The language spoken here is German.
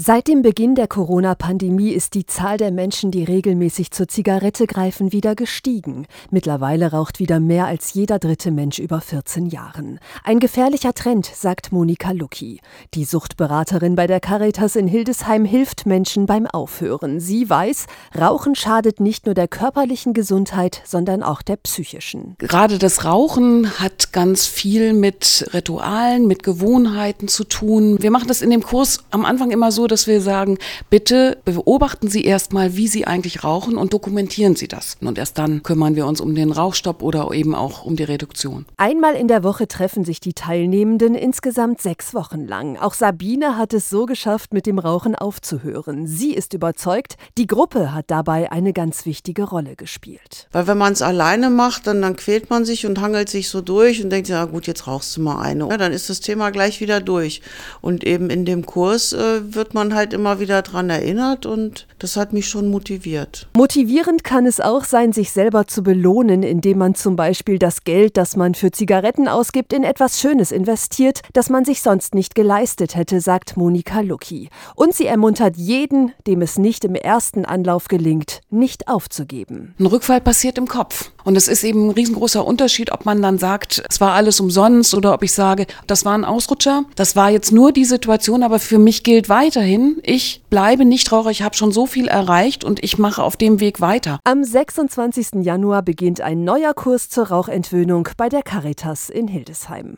Seit dem Beginn der Corona-Pandemie ist die Zahl der Menschen, die regelmäßig zur Zigarette greifen, wieder gestiegen. Mittlerweile raucht wieder mehr als jeder dritte Mensch über 14 Jahren. Ein gefährlicher Trend, sagt Monika Lucki. Die Suchtberaterin bei der Caritas in Hildesheim hilft Menschen beim Aufhören. Sie weiß, Rauchen schadet nicht nur der körperlichen Gesundheit, sondern auch der psychischen. Gerade das Rauchen hat ganz viel mit Ritualen, mit Gewohnheiten zu tun. Wir machen das in dem Kurs am Anfang immer so, dass wir sagen, bitte beobachten Sie erstmal, wie Sie eigentlich rauchen und dokumentieren Sie das. Und erst dann kümmern wir uns um den Rauchstopp oder eben auch um die Reduktion. Einmal in der Woche treffen sich die Teilnehmenden insgesamt sechs Wochen lang. Auch Sabine hat es so geschafft, mit dem Rauchen aufzuhören. Sie ist überzeugt, die Gruppe hat dabei eine ganz wichtige Rolle gespielt. Weil wenn man es alleine macht, dann, dann quält man sich und hangelt sich so durch und denkt, ja gut, jetzt rauchst du mal eine. Ja, dann ist das Thema gleich wieder durch. Und eben in dem Kurs äh, wird man man halt immer wieder dran erinnert und das hat mich schon motiviert. Motivierend kann es auch sein, sich selber zu belohnen, indem man zum Beispiel das Geld, das man für Zigaretten ausgibt, in etwas Schönes investiert, das man sich sonst nicht geleistet hätte, sagt Monika Lucki. Und sie ermuntert jeden, dem es nicht im ersten Anlauf gelingt, nicht aufzugeben. Ein Rückfall passiert im Kopf. Und es ist eben ein riesengroßer Unterschied, ob man dann sagt, es war alles umsonst oder ob ich sage, das war ein Ausrutscher. Das war jetzt nur die Situation, aber für mich gilt weiterhin, ich bleibe nicht Raucher, ich habe schon so viel erreicht und ich mache auf dem Weg weiter. Am 26. Januar beginnt ein neuer Kurs zur Rauchentwöhnung bei der Caritas in Hildesheim.